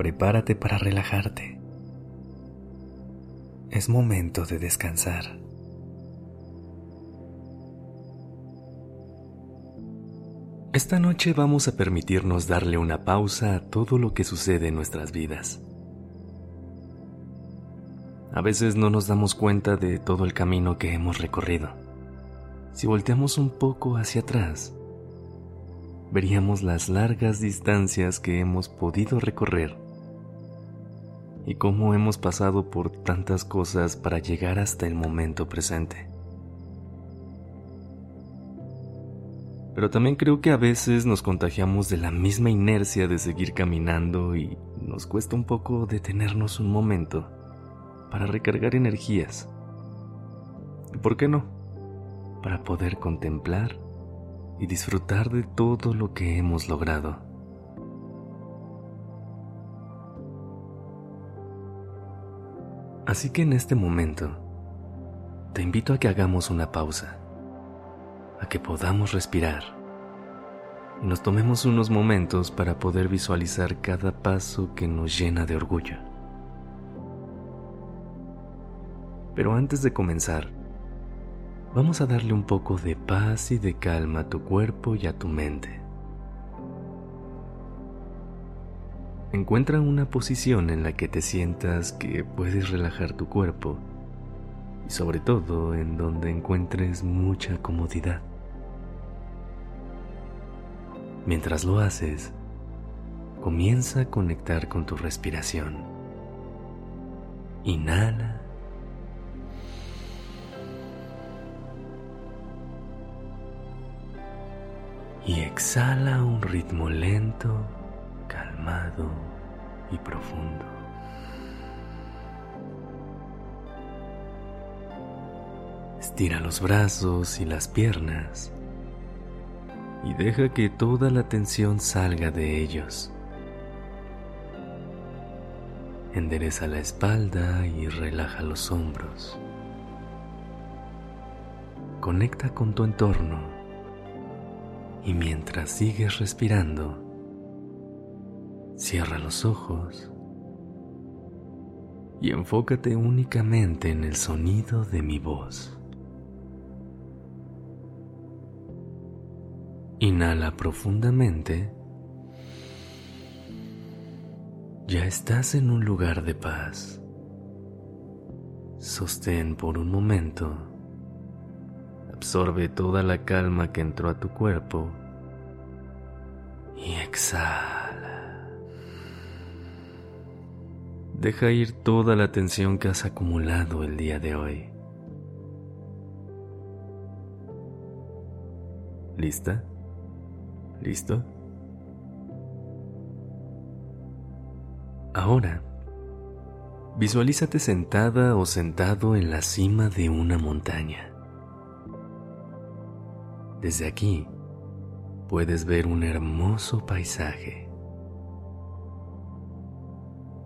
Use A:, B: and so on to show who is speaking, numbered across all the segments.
A: Prepárate para relajarte. Es momento de descansar. Esta noche vamos a permitirnos darle una pausa a todo lo que sucede en nuestras vidas. A veces no nos damos cuenta de todo el camino que hemos recorrido. Si volteamos un poco hacia atrás, veríamos las largas distancias que hemos podido recorrer y cómo hemos pasado por tantas cosas para llegar hasta el momento presente. Pero también creo que a veces nos contagiamos de la misma inercia de seguir caminando y nos cuesta un poco detenernos un momento para recargar energías. ¿Y por qué no? Para poder contemplar y disfrutar de todo lo que hemos logrado. Así que en este momento, te invito a que hagamos una pausa, a que podamos respirar y nos tomemos unos momentos para poder visualizar cada paso que nos llena de orgullo. Pero antes de comenzar, vamos a darle un poco de paz y de calma a tu cuerpo y a tu mente. Encuentra una posición en la que te sientas que puedes relajar tu cuerpo y sobre todo en donde encuentres mucha comodidad. Mientras lo haces, comienza a conectar con tu respiración. Inhala y exhala a un ritmo lento, calmado y profundo. Estira los brazos y las piernas y deja que toda la tensión salga de ellos. Endereza la espalda y relaja los hombros. Conecta con tu entorno y mientras sigues respirando, cierra los ojos y enfócate únicamente en el sonido de mi voz. Inhala profundamente. Ya estás en un lugar de paz. Sostén por un momento Absorbe toda la calma que entró a tu cuerpo y exhala. Deja ir toda la tensión que has acumulado el día de hoy. ¿Lista? ¿Listo? Ahora, visualízate sentada o sentado en la cima de una montaña. Desde aquí puedes ver un hermoso paisaje.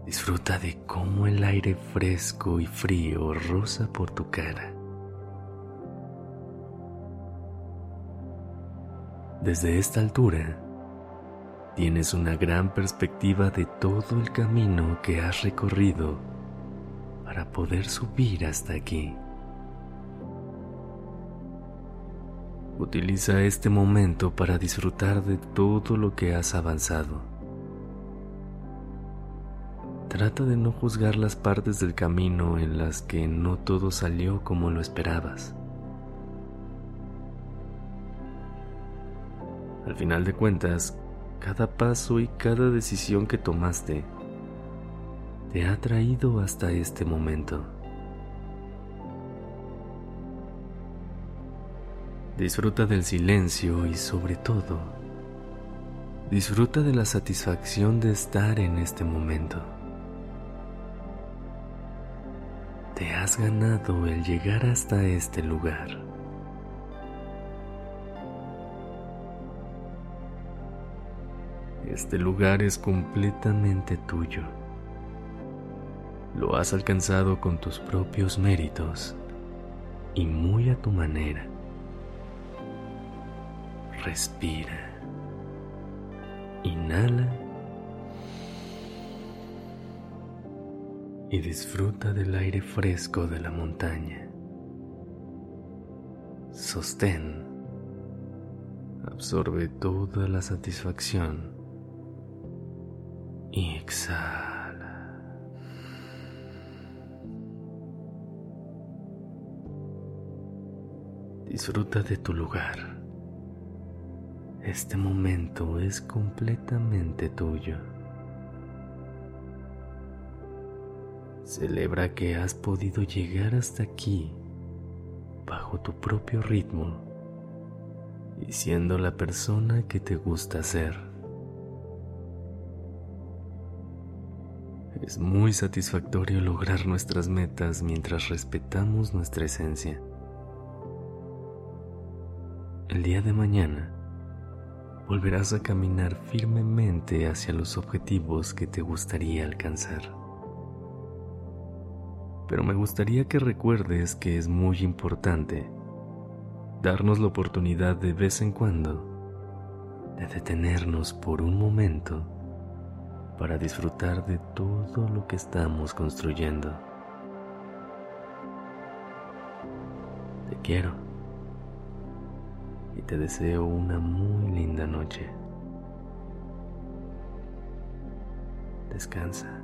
A: Disfruta de cómo el aire fresco y frío roza por tu cara. Desde esta altura, tienes una gran perspectiva de todo el camino que has recorrido para poder subir hasta aquí. Utiliza este momento para disfrutar de todo lo que has avanzado. Trata de no juzgar las partes del camino en las que no todo salió como lo esperabas. Al final de cuentas, cada paso y cada decisión que tomaste te ha traído hasta este momento. Disfruta del silencio y sobre todo, disfruta de la satisfacción de estar en este momento. Te has ganado el llegar hasta este lugar. Este lugar es completamente tuyo. Lo has alcanzado con tus propios méritos y muy a tu manera. Respira. Inhala. Y disfruta del aire fresco de la montaña. Sostén. Absorbe toda la satisfacción. Y exhala. Disfruta de tu lugar. Este momento es completamente tuyo. Celebra que has podido llegar hasta aquí bajo tu propio ritmo y siendo la persona que te gusta ser. Es muy satisfactorio lograr nuestras metas mientras respetamos nuestra esencia. El día de mañana volverás a caminar firmemente hacia los objetivos que te gustaría alcanzar. Pero me gustaría que recuerdes que es muy importante darnos la oportunidad de vez en cuando de detenernos por un momento para disfrutar de todo lo que estamos construyendo. Te quiero y te deseo una muy linda noche. Descansa.